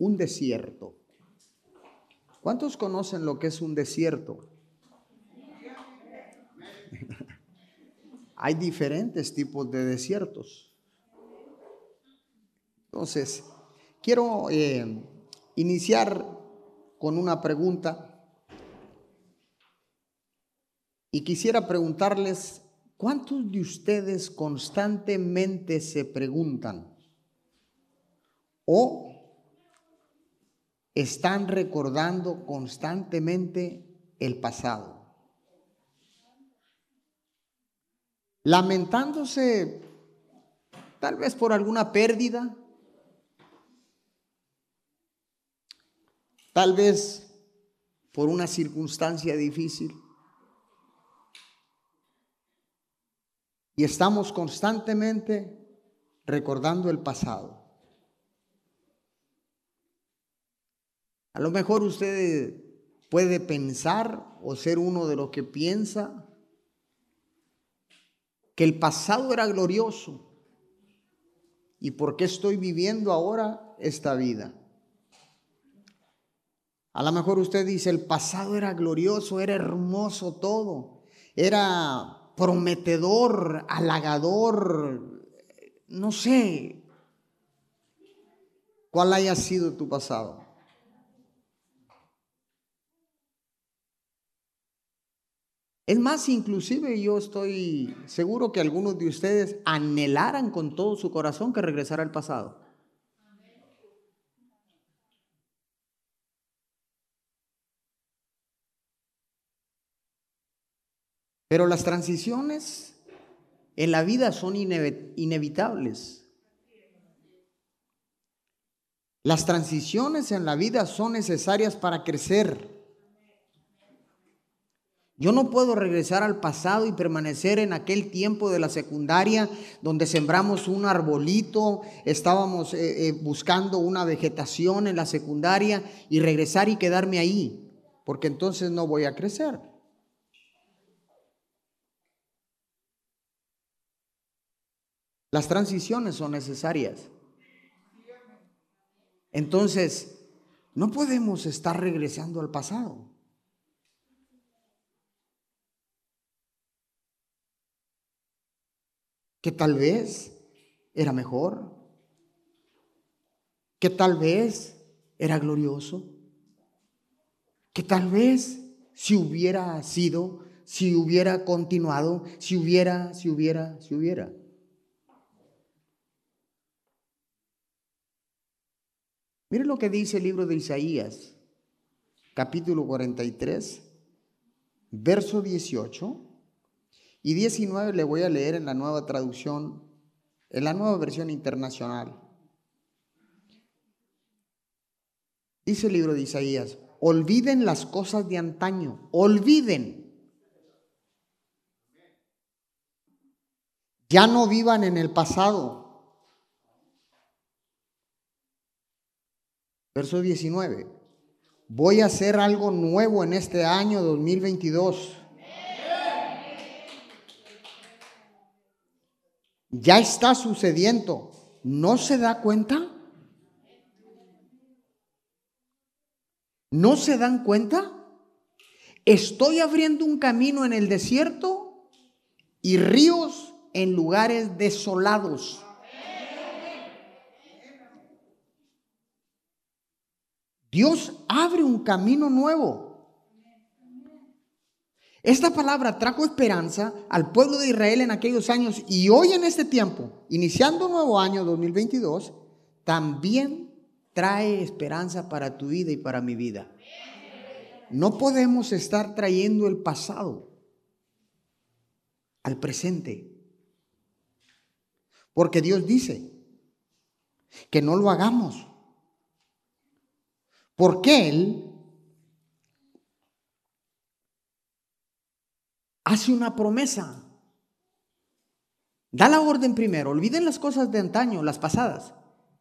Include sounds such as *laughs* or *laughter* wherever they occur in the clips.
un desierto. ¿Cuántos conocen lo que es un desierto? *laughs* Hay diferentes tipos de desiertos. Entonces, quiero eh, iniciar con una pregunta y quisiera preguntarles, ¿cuántos de ustedes constantemente se preguntan o están recordando constantemente el pasado? Lamentándose tal vez por alguna pérdida, tal vez por una circunstancia difícil. Y estamos constantemente recordando el pasado. A lo mejor usted puede pensar o ser uno de los que piensa que el pasado era glorioso y por qué estoy viviendo ahora esta vida. A lo mejor usted dice, el pasado era glorioso, era hermoso todo, era prometedor, halagador, no sé cuál haya sido tu pasado. Es más, inclusive yo estoy seguro que algunos de ustedes anhelaran con todo su corazón que regresara al pasado. Pero las transiciones en la vida son inevitables. Las transiciones en la vida son necesarias para crecer. Yo no puedo regresar al pasado y permanecer en aquel tiempo de la secundaria donde sembramos un arbolito, estábamos eh, eh, buscando una vegetación en la secundaria y regresar y quedarme ahí, porque entonces no voy a crecer. Las transiciones son necesarias. Entonces, no podemos estar regresando al pasado. Que tal vez era mejor. Que tal vez era glorioso. Que tal vez si hubiera sido, si hubiera continuado, si hubiera, si hubiera, si hubiera. Mire lo que dice el libro de Isaías, capítulo 43, verso 18 y 19 le voy a leer en la nueva traducción, en la nueva versión internacional. Dice el libro de Isaías, olviden las cosas de antaño, olviden. Ya no vivan en el pasado. Verso 19. Voy a hacer algo nuevo en este año 2022. Ya está sucediendo. ¿No se da cuenta? ¿No se dan cuenta? Estoy abriendo un camino en el desierto y ríos en lugares desolados. Dios abre un camino nuevo. Esta palabra trajo esperanza al pueblo de Israel en aquellos años y hoy en este tiempo, iniciando un nuevo año 2022, también trae esperanza para tu vida y para mi vida. No podemos estar trayendo el pasado al presente. Porque Dios dice que no lo hagamos. Porque Él hace una promesa. Da la orden primero, olviden las cosas de antaño, las pasadas.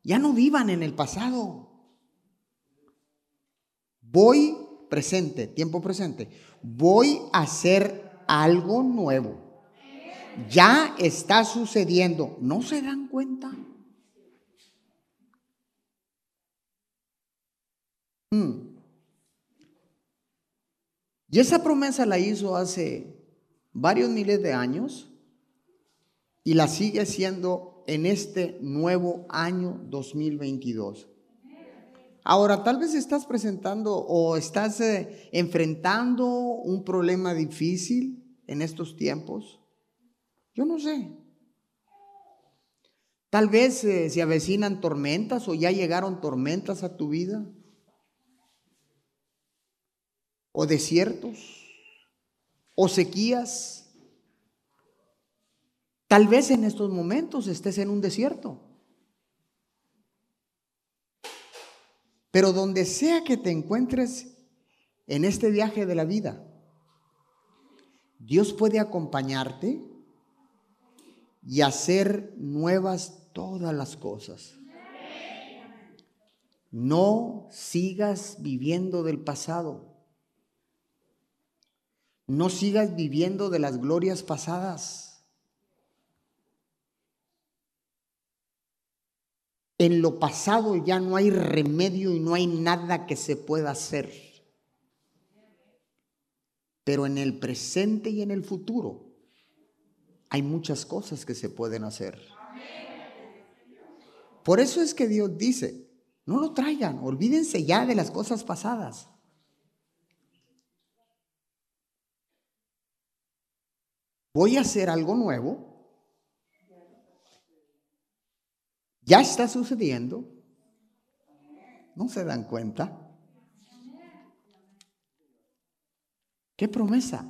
Ya no vivan en el pasado. Voy presente, tiempo presente. Voy a hacer algo nuevo. Ya está sucediendo. ¿No se dan cuenta? Mm. Y esa promesa la hizo hace varios miles de años y la sigue siendo en este nuevo año 2022. Ahora, tal vez estás presentando o estás eh, enfrentando un problema difícil en estos tiempos. Yo no sé. Tal vez eh, se avecinan tormentas o ya llegaron tormentas a tu vida. O desiertos. O sequías. Tal vez en estos momentos estés en un desierto. Pero donde sea que te encuentres en este viaje de la vida, Dios puede acompañarte y hacer nuevas todas las cosas. No sigas viviendo del pasado. No sigas viviendo de las glorias pasadas. En lo pasado ya no hay remedio y no hay nada que se pueda hacer. Pero en el presente y en el futuro hay muchas cosas que se pueden hacer. Por eso es que Dios dice, no lo traigan, olvídense ya de las cosas pasadas. Voy a hacer algo nuevo. Ya está sucediendo. ¿No se dan cuenta? ¿Qué promesa?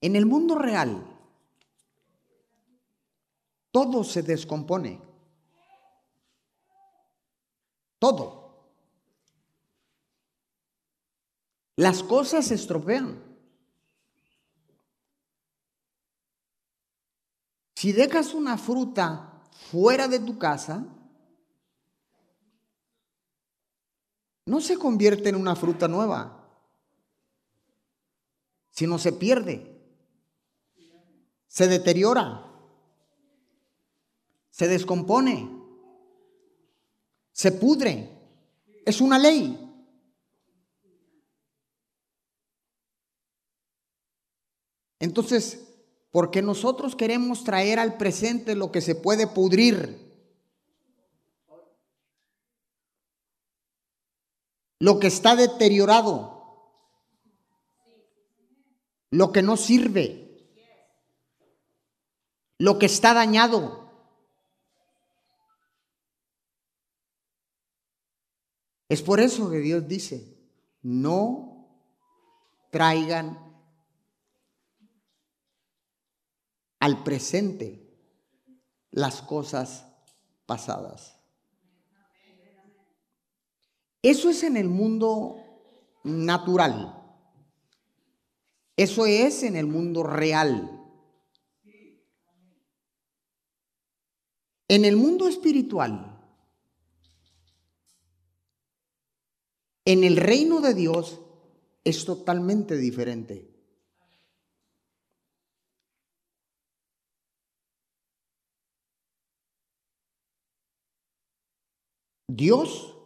En el mundo real, todo se descompone. Todo. Las cosas se estropean. Si dejas una fruta fuera de tu casa, no se convierte en una fruta nueva, sino se pierde se deteriora, se descompone, se pudre. Es una ley. Entonces, porque nosotros queremos traer al presente lo que se puede pudrir, lo que está deteriorado, lo que no sirve. Lo que está dañado. Es por eso que Dios dice, no traigan al presente las cosas pasadas. Eso es en el mundo natural. Eso es en el mundo real. En el mundo espiritual, en el reino de Dios, es totalmente diferente. Dios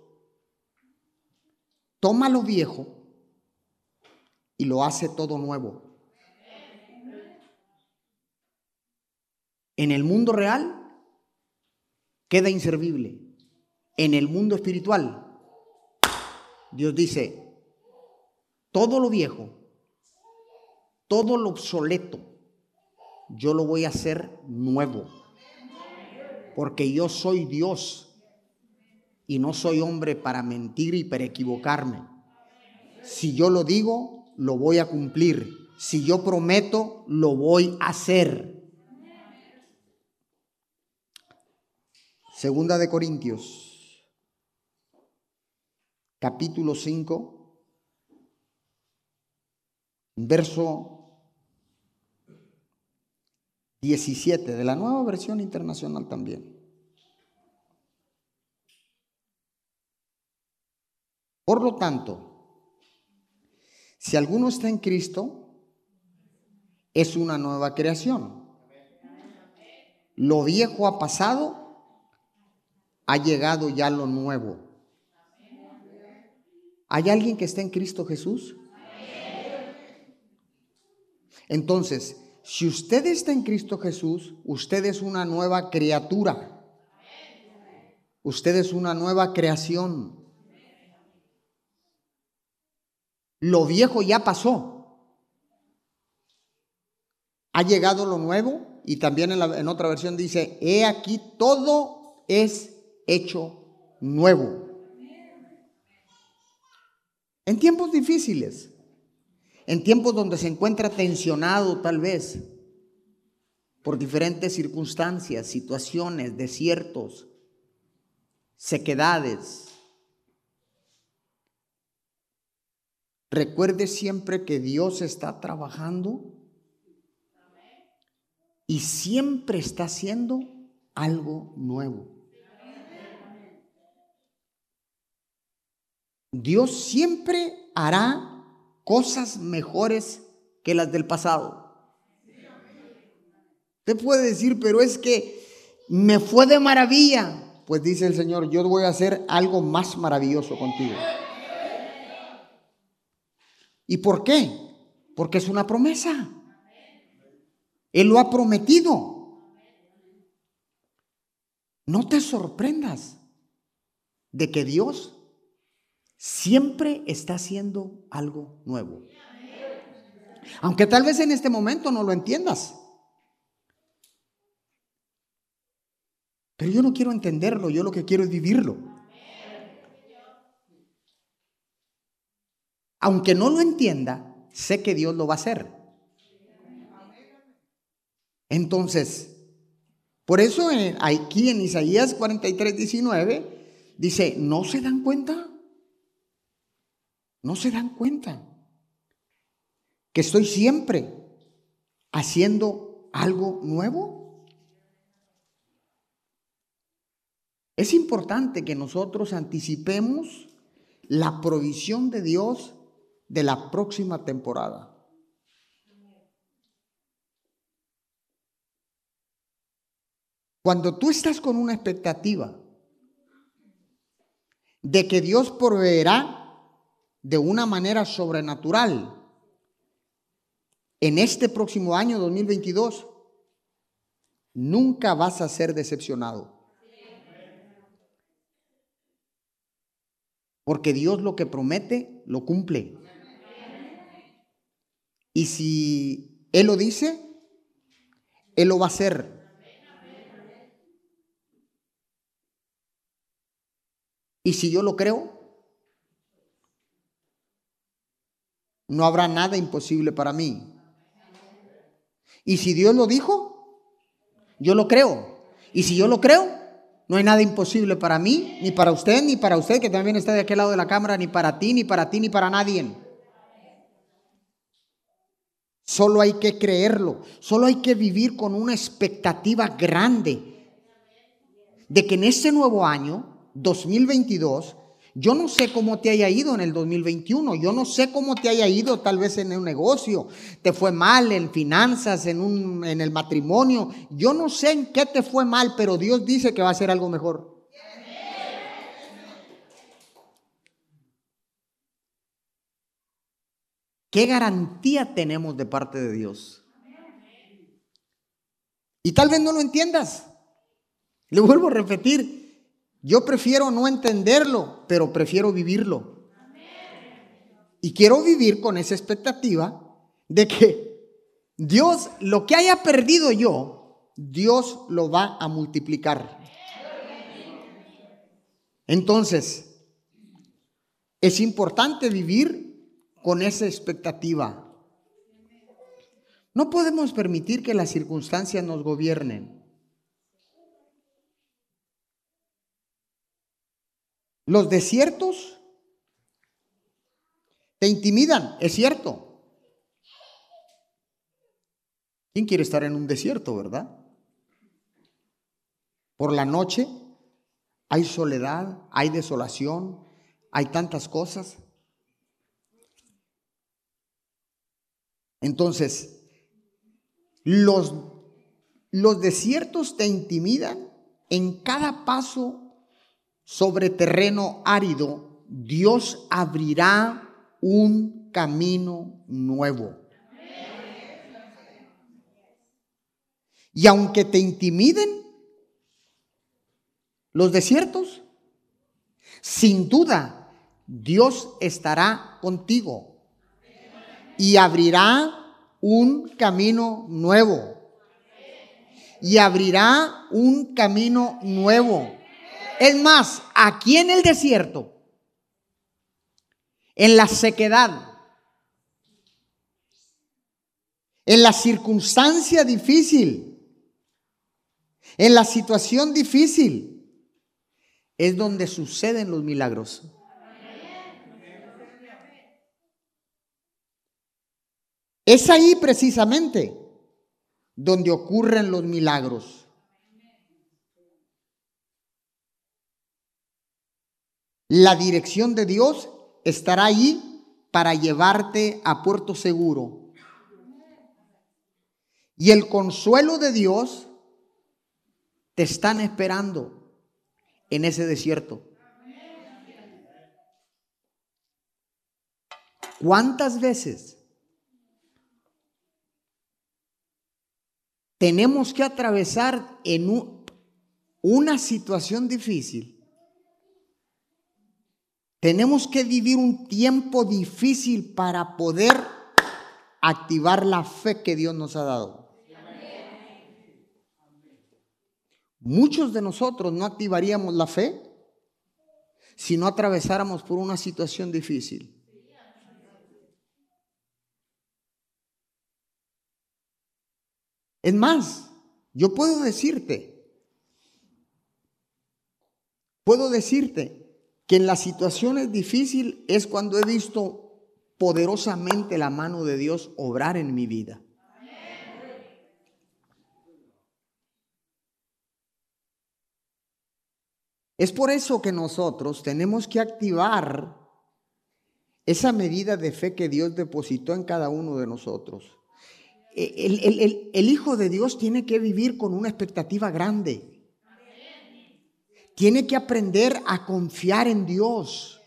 toma lo viejo y lo hace todo nuevo. En el mundo real queda inservible. En el mundo espiritual, Dios dice, todo lo viejo, todo lo obsoleto, yo lo voy a hacer nuevo. Porque yo soy Dios y no soy hombre para mentir y para equivocarme. Si yo lo digo, lo voy a cumplir. Si yo prometo, lo voy a hacer. Segunda de Corintios, capítulo 5, verso 17, de la nueva versión internacional también. Por lo tanto, si alguno está en Cristo, es una nueva creación. Lo viejo ha pasado ha llegado ya lo nuevo. ¿Hay alguien que está en Cristo Jesús? Entonces, si usted está en Cristo Jesús, usted es una nueva criatura. Usted es una nueva creación. Lo viejo ya pasó. Ha llegado lo nuevo y también en, en otra versión dice, he aquí todo es hecho nuevo. En tiempos difíciles, en tiempos donde se encuentra tensionado tal vez por diferentes circunstancias, situaciones, desiertos, sequedades. Recuerde siempre que Dios está trabajando y siempre está haciendo algo nuevo. Dios siempre hará cosas mejores que las del pasado. Usted puede decir, pero es que me fue de maravilla. Pues dice el Señor, yo voy a hacer algo más maravilloso contigo. ¿Y por qué? Porque es una promesa. Él lo ha prometido. No te sorprendas de que Dios siempre está haciendo algo nuevo. Aunque tal vez en este momento no lo entiendas. Pero yo no quiero entenderlo, yo lo que quiero es vivirlo. Aunque no lo entienda, sé que Dios lo va a hacer. Entonces, por eso aquí en Isaías 43, 19, dice, ¿no se dan cuenta? No se dan cuenta que estoy siempre haciendo algo nuevo. Es importante que nosotros anticipemos la provisión de Dios de la próxima temporada. Cuando tú estás con una expectativa de que Dios proveerá de una manera sobrenatural en este próximo año 2022, nunca vas a ser decepcionado. Porque Dios lo que promete, lo cumple. Y si Él lo dice, Él lo va a hacer. Y si yo lo creo, no habrá nada imposible para mí. Y si Dios lo dijo, yo lo creo. Y si yo lo creo, no hay nada imposible para mí, ni para usted, ni para usted que también está de aquel lado de la cámara, ni para ti, ni para ti, ni para nadie. Solo hay que creerlo, solo hay que vivir con una expectativa grande de que en este nuevo año, 2022, yo no sé cómo te haya ido en el 2021, yo no sé cómo te haya ido tal vez en un negocio, te fue mal en finanzas, en, un, en el matrimonio, yo no sé en qué te fue mal, pero Dios dice que va a ser algo mejor. ¿Qué garantía tenemos de parte de Dios? Y tal vez no lo entiendas. Le vuelvo a repetir, yo prefiero no entenderlo, pero prefiero vivirlo. Y quiero vivir con esa expectativa de que Dios, lo que haya perdido yo, Dios lo va a multiplicar. Entonces, es importante vivir con esa expectativa. No podemos permitir que las circunstancias nos gobiernen. Los desiertos te intimidan, es cierto. ¿Quién quiere estar en un desierto, verdad? Por la noche hay soledad, hay desolación, hay tantas cosas. Entonces, los, los desiertos te intimidan en cada paso sobre terreno árido, Dios abrirá un camino nuevo. Y aunque te intimiden los desiertos, sin duda Dios estará contigo y abrirá un camino nuevo. Y abrirá un camino nuevo. Es más, aquí en el desierto, en la sequedad, en la circunstancia difícil, en la situación difícil, es donde suceden los milagros. Es ahí precisamente donde ocurren los milagros. La dirección de Dios estará ahí para llevarte a puerto seguro. Y el consuelo de Dios te están esperando en ese desierto. ¿Cuántas veces tenemos que atravesar en una situación difícil. Tenemos que vivir un tiempo difícil para poder activar la fe que Dios nos ha dado. Muchos de nosotros no activaríamos la fe si no atravesáramos por una situación difícil. Es más, yo puedo decirte, puedo decirte que en las situaciones difíciles es cuando he visto poderosamente la mano de Dios obrar en mi vida. Es por eso que nosotros tenemos que activar esa medida de fe que Dios depositó en cada uno de nosotros el, Hijo de Dios tiene que vivir con una expectativa grande. Tiene que aprender a confiar en Dios.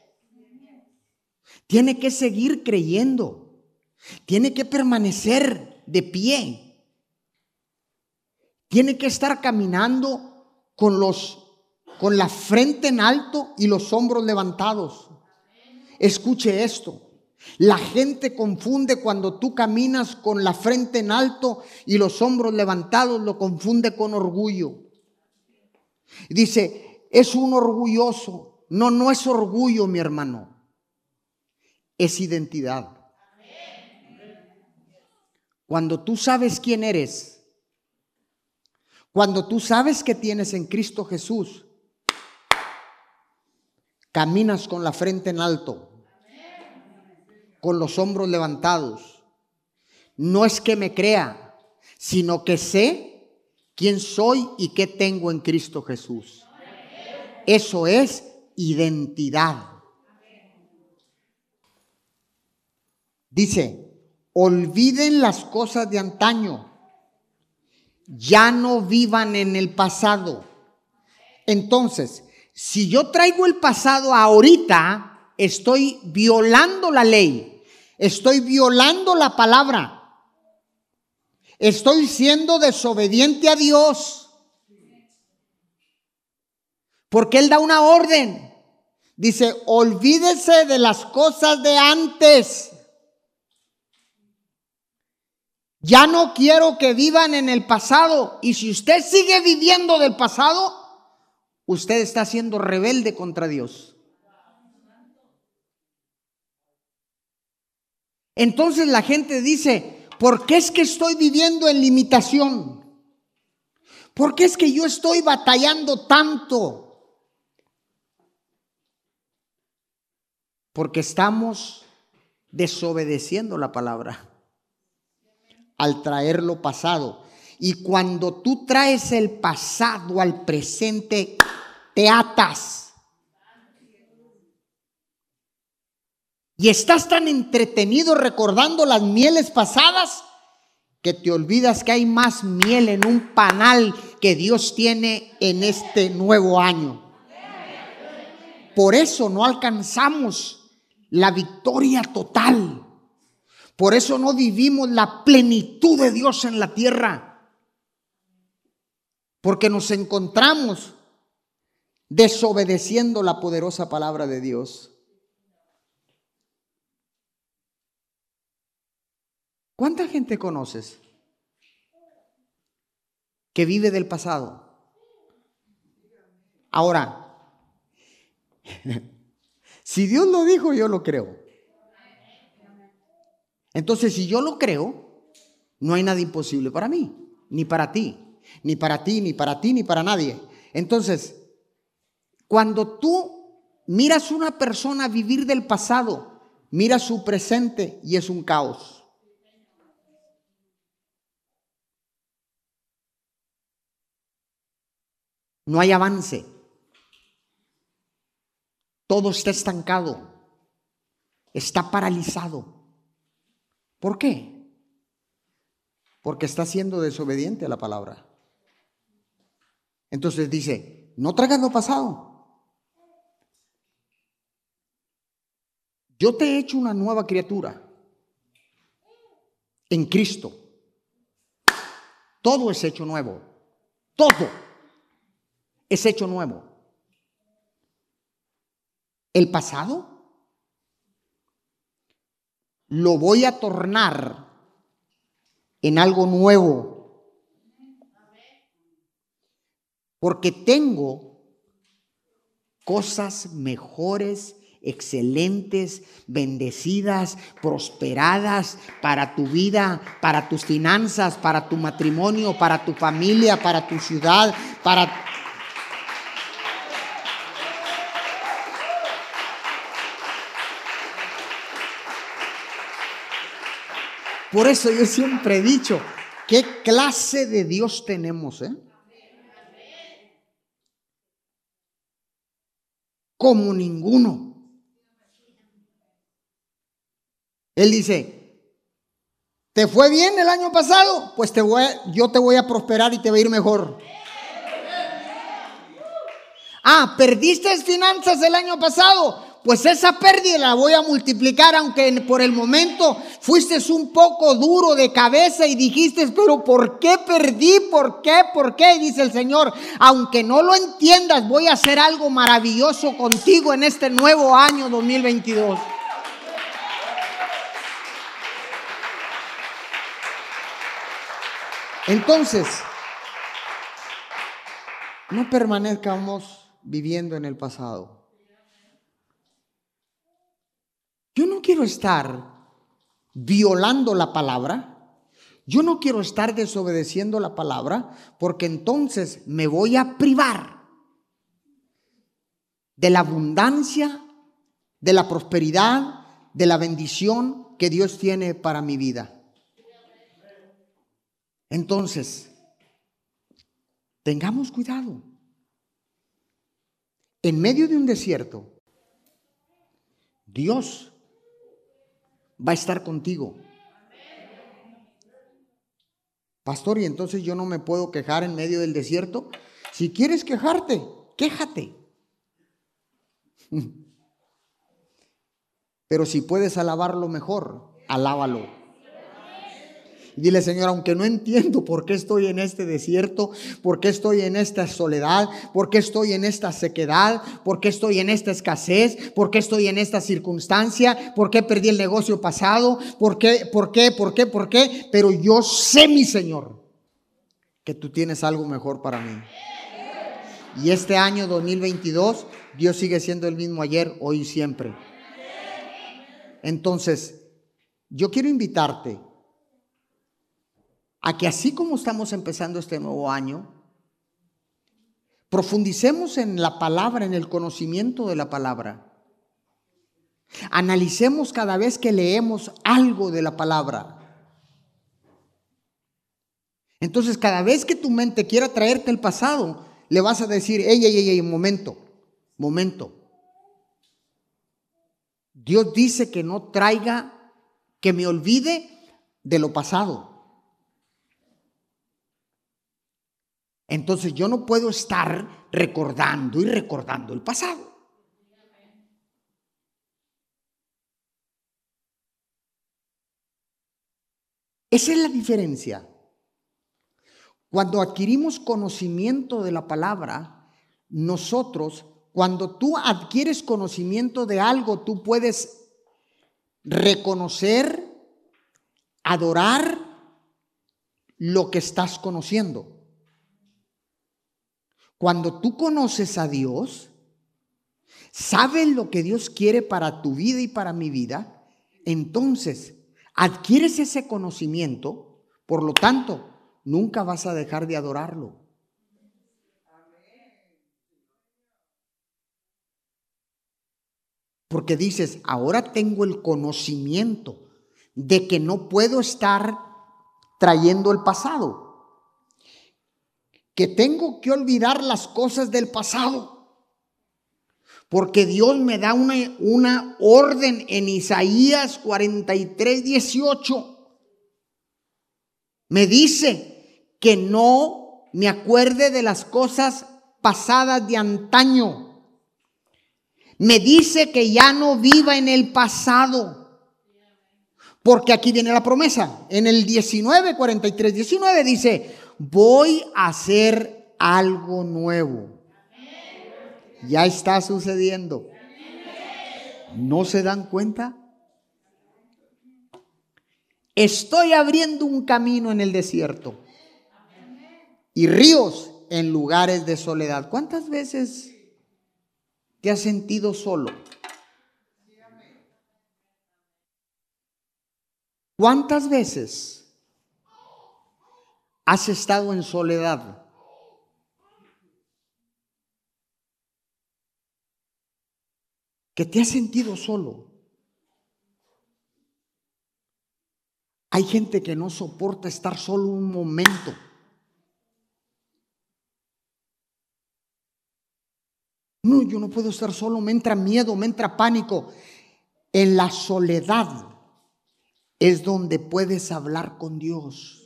Tiene que seguir creyendo. Tiene que permanecer de pie. Tiene que estar caminando con los con la frente en alto y los hombros levantados. Escuche esto. La gente confunde cuando tú caminas con la frente en alto y los hombros levantados, lo confunde con orgullo. Dice, es un orgulloso. No, no es orgullo, mi hermano. Es identidad. Cuando tú sabes quién eres, cuando tú sabes que tienes en Cristo Jesús, caminas con la frente en alto con los hombros levantados. No es que me crea, sino que sé quién soy y qué tengo en Cristo Jesús. Eso es identidad. Dice, olviden las cosas de antaño, ya no vivan en el pasado. Entonces, si yo traigo el pasado ahorita, estoy violando la ley. Estoy violando la palabra. Estoy siendo desobediente a Dios. Porque Él da una orden. Dice, olvídese de las cosas de antes. Ya no quiero que vivan en el pasado. Y si usted sigue viviendo del pasado, usted está siendo rebelde contra Dios. Entonces la gente dice, ¿por qué es que estoy viviendo en limitación? ¿Por qué es que yo estoy batallando tanto? Porque estamos desobedeciendo la palabra al traerlo pasado. Y cuando tú traes el pasado al presente, te atas. Y estás tan entretenido recordando las mieles pasadas que te olvidas que hay más miel en un panal que Dios tiene en este nuevo año. Por eso no alcanzamos la victoria total. Por eso no vivimos la plenitud de Dios en la tierra. Porque nos encontramos desobedeciendo la poderosa palabra de Dios. ¿Cuánta gente conoces que vive del pasado? Ahora, *laughs* si Dios lo dijo, yo lo creo. Entonces, si yo lo creo, no hay nada imposible para mí, ni para ti, ni para ti, ni para ti, ni para nadie. Entonces, cuando tú miras una persona vivir del pasado, mira su presente y es un caos. No hay avance. Todo está estancado. Está paralizado. ¿Por qué? Porque está siendo desobediente a la palabra. Entonces dice, no traigas lo pasado. Yo te he hecho una nueva criatura en Cristo. Todo es hecho nuevo. Todo es hecho nuevo. El pasado lo voy a tornar en algo nuevo. Porque tengo cosas mejores, excelentes, bendecidas, prosperadas para tu vida, para tus finanzas, para tu matrimonio, para tu familia, para tu ciudad, para Por eso yo siempre he dicho, ¿qué clase de Dios tenemos? Eh? Como ninguno. Él dice, ¿te fue bien el año pasado? Pues te voy, yo te voy a prosperar y te va a ir mejor. Ah, ¿perdiste finanzas el año pasado? Pues esa pérdida la voy a multiplicar, aunque por el momento fuiste un poco duro de cabeza y dijiste, pero ¿por qué perdí? ¿Por qué? ¿Por qué? Dice el Señor, aunque no lo entiendas, voy a hacer algo maravilloso contigo en este nuevo año 2022. Entonces, no permanezcamos viviendo en el pasado. Yo no quiero estar violando la palabra. Yo no quiero estar desobedeciendo la palabra porque entonces me voy a privar de la abundancia, de la prosperidad, de la bendición que Dios tiene para mi vida. Entonces, tengamos cuidado. En medio de un desierto, Dios va a estar contigo. Pastor, y entonces yo no me puedo quejar en medio del desierto. Si quieres quejarte, quéjate. *laughs* Pero si puedes alabarlo mejor, alábalo. Dile, Señor, aunque no entiendo por qué estoy en este desierto, por qué estoy en esta soledad, por qué estoy en esta sequedad, por qué estoy en esta escasez, por qué estoy en esta circunstancia, por qué perdí el negocio pasado, por qué, por qué, por qué, por qué, pero yo sé, mi Señor, que tú tienes algo mejor para mí. Y este año 2022, Dios sigue siendo el mismo ayer, hoy y siempre. Entonces, yo quiero invitarte a que así como estamos empezando este nuevo año, profundicemos en la palabra, en el conocimiento de la palabra. Analicemos cada vez que leemos algo de la palabra. Entonces, cada vez que tu mente quiera traerte el pasado, le vas a decir, ey, ey, ey, momento, momento. Dios dice que no traiga, que me olvide de lo pasado. Entonces yo no puedo estar recordando y recordando el pasado. Esa es la diferencia. Cuando adquirimos conocimiento de la palabra, nosotros, cuando tú adquieres conocimiento de algo, tú puedes reconocer, adorar lo que estás conociendo. Cuando tú conoces a Dios, sabes lo que Dios quiere para tu vida y para mi vida, entonces adquieres ese conocimiento, por lo tanto, nunca vas a dejar de adorarlo. Porque dices, ahora tengo el conocimiento de que no puedo estar trayendo el pasado, tengo que olvidar las cosas del pasado. Porque Dios me da una, una orden en Isaías 43, 18. Me dice que no me acuerde de las cosas pasadas de antaño. Me dice que ya no viva en el pasado. Porque aquí viene la promesa. En el 19, 43, 19 dice, voy a hacer algo nuevo. Ya está sucediendo. ¿No se dan cuenta? Estoy abriendo un camino en el desierto y ríos en lugares de soledad. ¿Cuántas veces te has sentido solo? ¿Cuántas veces has estado en soledad? Que te has sentido solo. Hay gente que no soporta estar solo un momento. No, yo no puedo estar solo, me entra miedo, me entra pánico. En la soledad es donde puedes hablar con Dios.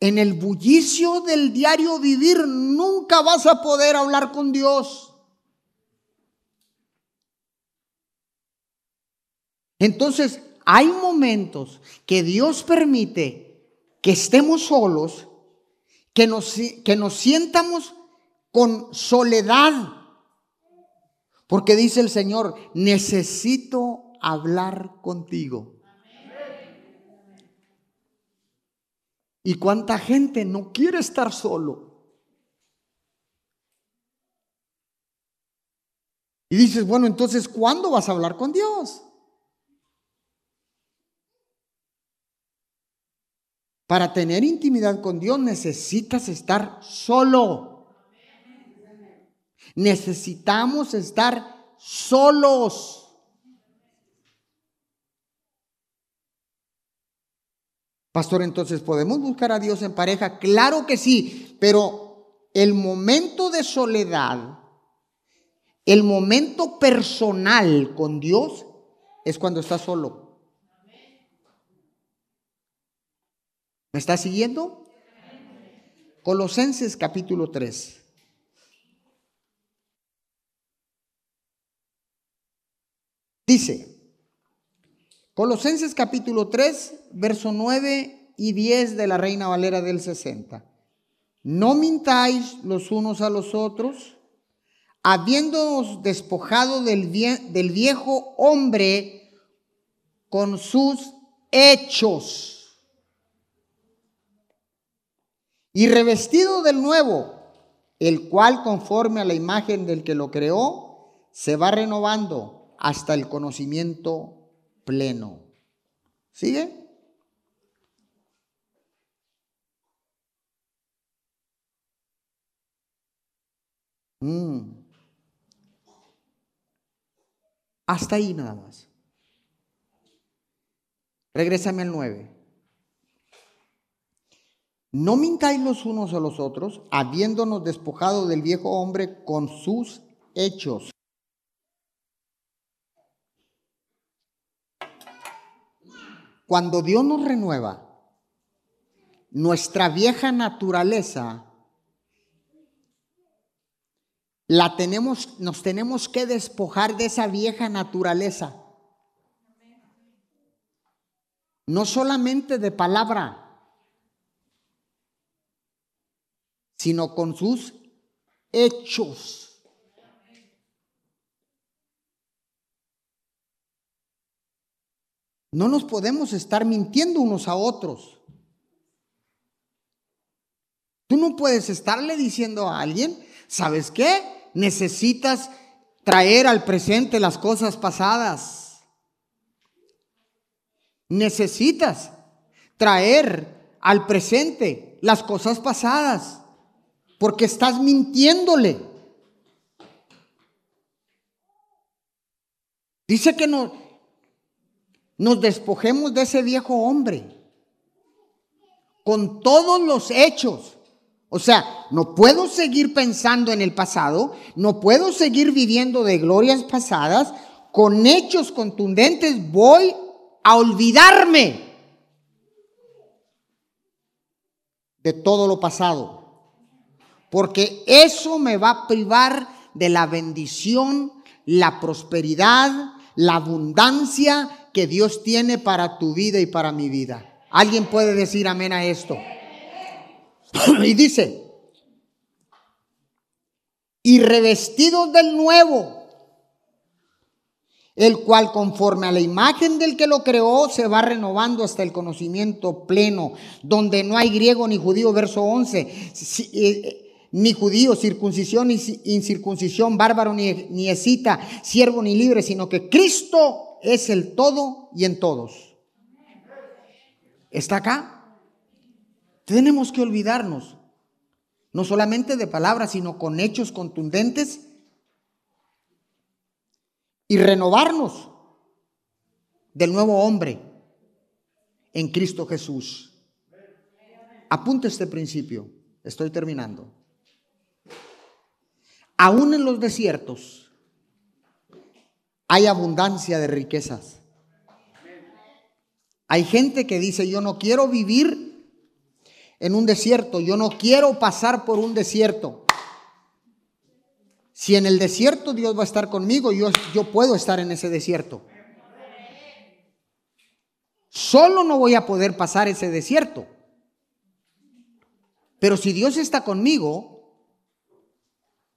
En el bullicio del diario vivir nunca vas a poder hablar con Dios. Entonces, hay momentos que Dios permite que estemos solos, que nos, que nos sientamos con soledad. Porque dice el Señor, necesito hablar contigo. ¿Y cuánta gente no quiere estar solo? Y dices, bueno, entonces, ¿cuándo vas a hablar con Dios? Para tener intimidad con Dios necesitas estar solo. Necesitamos estar solos. Pastor, entonces, ¿podemos buscar a Dios en pareja? Claro que sí, pero el momento de soledad, el momento personal con Dios es cuando estás solo. ¿Me está siguiendo? Colosenses capítulo 3. Dice, Colosenses capítulo 3, verso 9 y 10 de la Reina Valera del 60. No mintáis los unos a los otros, habiéndonos despojado del, del viejo hombre con sus hechos y revestido del nuevo, el cual conforme a la imagen del que lo creó, se va renovando hasta el conocimiento pleno. ¿Sigue? Mm. Hasta ahí nada más. Regrésame al 9. No mintáis los unos a los otros, habiéndonos despojado del viejo hombre con sus hechos. Cuando Dios nos renueva, nuestra vieja naturaleza la tenemos, nos tenemos que despojar de esa vieja naturaleza. no solamente de palabra, sino con sus hechos. No nos podemos estar mintiendo unos a otros. Tú no puedes estarle diciendo a alguien, ¿sabes qué? Necesitas traer al presente las cosas pasadas. Necesitas traer al presente las cosas pasadas, porque estás mintiéndole. Dice que no, nos despojemos de ese viejo hombre. Con todos los hechos. O sea, no puedo seguir pensando en el pasado, no puedo seguir viviendo de glorias pasadas, con hechos contundentes voy a olvidarme de todo lo pasado, porque eso me va a privar de la bendición, la prosperidad, la abundancia que Dios tiene para tu vida y para mi vida. ¿Alguien puede decir amén a esto? *clears throat* y dice, y revestidos del nuevo, el cual conforme a la imagen del que lo creó se va renovando hasta el conocimiento pleno, donde no hay griego ni judío, verso 11, eh, eh, ni judío, circuncisión ni incircuncisión, bárbaro ni, ni siervo ni libre, sino que Cristo es el todo y en todos. ¿Está acá? Tenemos que olvidarnos, no solamente de palabras, sino con hechos contundentes y renovarnos del nuevo hombre en Cristo Jesús. Apunte este principio, estoy terminando. Aún en los desiertos hay abundancia de riquezas. Hay gente que dice, yo no quiero vivir en un desierto. Yo no quiero pasar por un desierto. Si en el desierto Dios va a estar conmigo, yo, yo puedo estar en ese desierto. Solo no voy a poder pasar ese desierto. Pero si Dios está conmigo,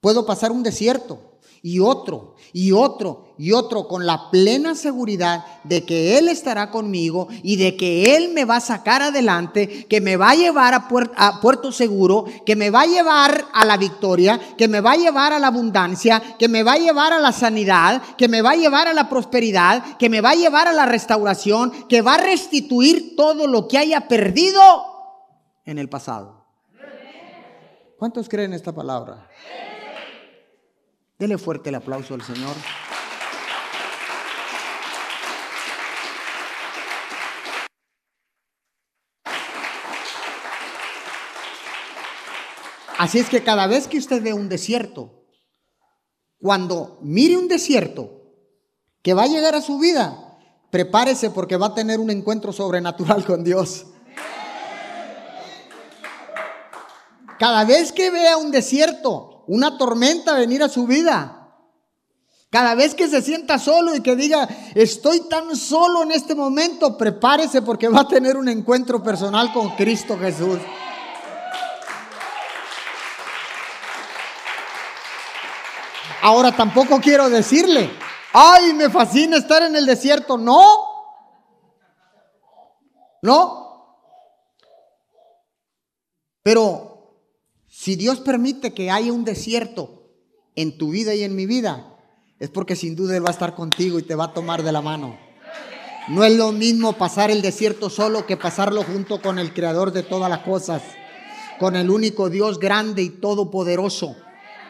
puedo pasar un desierto y otro y otro y otro con la plena seguridad de que Él estará conmigo y de que Él me va a sacar adelante, que me va a llevar a, puerto, seguro, que me va a llevar a la victoria, que me va a llevar a la abundancia, que me va a llevar a la sanidad, que me va a llevar a la prosperidad, que me va a llevar a la restauración, que va a restituir todo lo que haya perdido en el pasado. ¿Cuántos creen esta palabra? Dele fuerte el aplauso al Señor. Así es que cada vez que usted ve un desierto, cuando mire un desierto que va a llegar a su vida, prepárese porque va a tener un encuentro sobrenatural con Dios. Cada vez que vea un desierto, una tormenta venir a su vida. Cada vez que se sienta solo y que diga, estoy tan solo en este momento, prepárese porque va a tener un encuentro personal con Cristo Jesús. Ahora tampoco quiero decirle, ay, me fascina estar en el desierto. No. No. Pero si Dios permite que haya un desierto en tu vida y en mi vida, es porque sin duda Él va a estar contigo y te va a tomar de la mano. No es lo mismo pasar el desierto solo que pasarlo junto con el Creador de todas las cosas, con el único Dios grande y todopoderoso.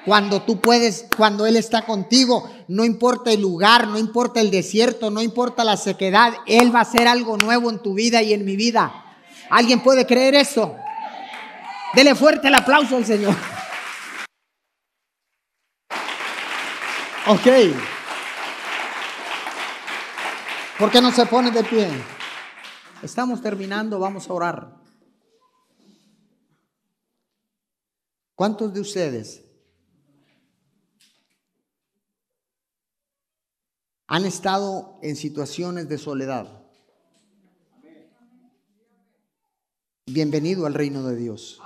Cuando tú puedes, cuando Él está contigo, no importa el lugar, no importa el desierto, no importa la sequedad, Él va a hacer algo nuevo en tu vida y en mi vida. ¿Alguien puede creer eso? Dele fuerte el aplauso al Señor. Ok. ¿Por qué no se pone de pie? Estamos terminando, vamos a orar. ¿Cuántos de ustedes han estado en situaciones de soledad? bienvenido al reino de Dios.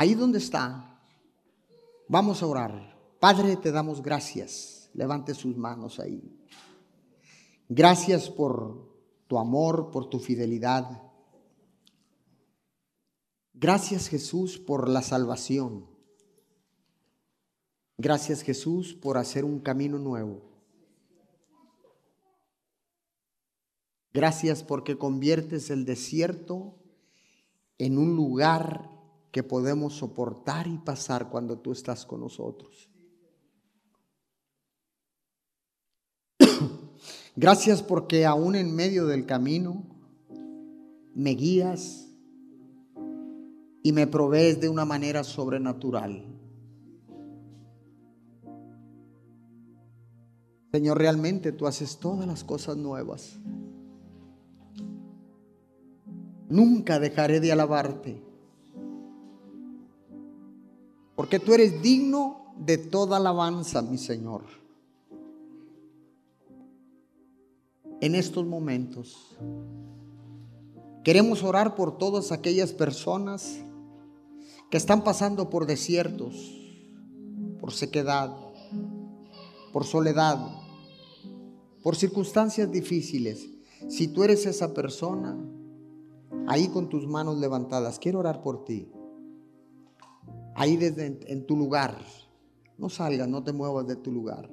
Ahí donde está, vamos a orar. Padre, te damos gracias. Levante sus manos ahí. Gracias por tu amor, por tu fidelidad. Gracias Jesús por la salvación. Gracias Jesús por hacer un camino nuevo. Gracias porque conviertes el desierto en un lugar que podemos soportar y pasar cuando tú estás con nosotros. *coughs* Gracias porque aún en medio del camino me guías y me provees de una manera sobrenatural. Señor, realmente tú haces todas las cosas nuevas. Nunca dejaré de alabarte, porque tú eres digno de toda alabanza, mi Señor. en estos momentos. Queremos orar por todas aquellas personas que están pasando por desiertos, por sequedad, por soledad, por circunstancias difíciles. Si tú eres esa persona, ahí con tus manos levantadas, quiero orar por ti. Ahí desde en, tu lugar. No salgas, no te muevas de tu lugar.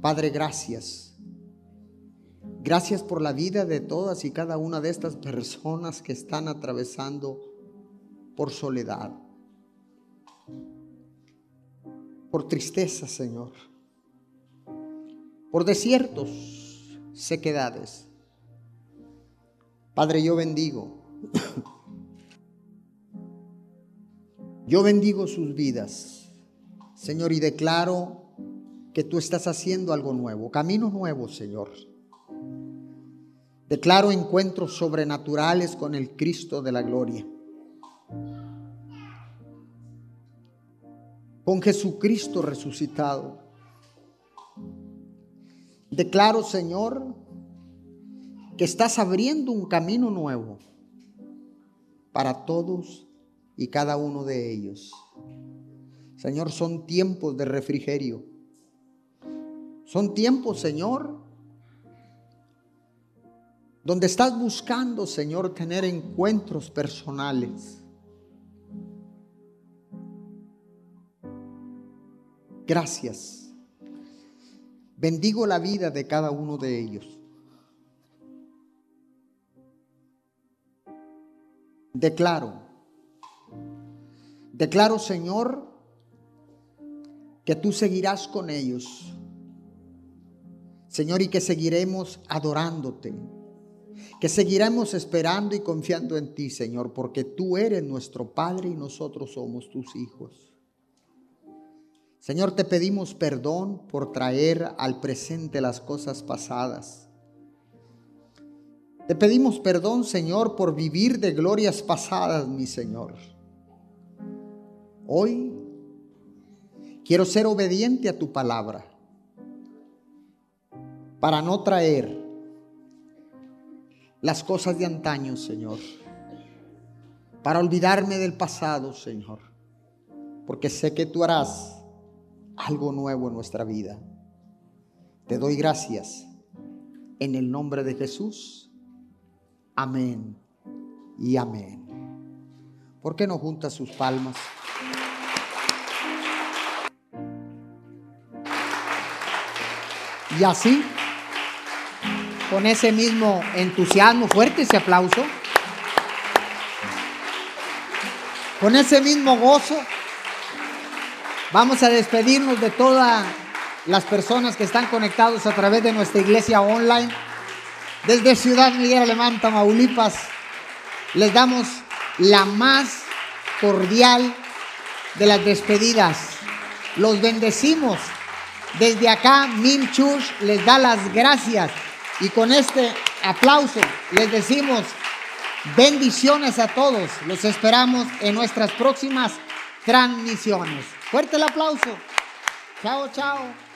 Padre, gracias Gracias por la vida de todas y cada una de estas personas que están atravesando por soledad, por tristeza, Señor, por desiertos, sequedades. Padre, yo bendigo. Yo bendigo sus vidas, Señor, y declaro que tú estás haciendo algo nuevo, camino nuevo, Señor. Declaro encuentros sobrenaturales con el Cristo de la gloria. Con Jesucristo resucitado. Declaro, Señor, que estás abriendo un camino nuevo para todos y cada uno de ellos. Señor, son tiempos de refrigerio. Son tiempos, Señor, donde estás buscando, Señor, tener encuentros personales. Gracias. Bendigo la vida de cada uno de ellos. Declaro, declaro, Señor, que tú seguirás con ellos. Señor, y que seguiremos adorándote que seguiremos esperando y confiando en ti, Señor, porque tú eres nuestro Padre y nosotros somos tus hijos. Señor, te pedimos perdón por traer al presente las cosas pasadas. Te pedimos perdón, Señor, por vivir de glorias pasadas, mi Señor. Hoy quiero ser obediente a tu palabra para no traer las cosas de antaño, Señor. Para olvidarme del pasado, Señor. Porque sé que tú harás algo nuevo en nuestra vida. Te doy gracias en el nombre de Jesús. Amén y amén. ¿Por qué no junta sus palmas? Y así con ese mismo entusiasmo, fuerte ese aplauso, con ese mismo gozo, vamos a despedirnos de todas las personas que están conectados a través de nuestra iglesia online. Desde Ciudad Miguel Alemán, Tamaulipas, les damos la más cordial de las despedidas. Los bendecimos. Desde acá, Mim Church les da las gracias y con este aplauso les decimos bendiciones a todos. Los esperamos en nuestras próximas transmisiones. Fuerte el aplauso. Chao, chao.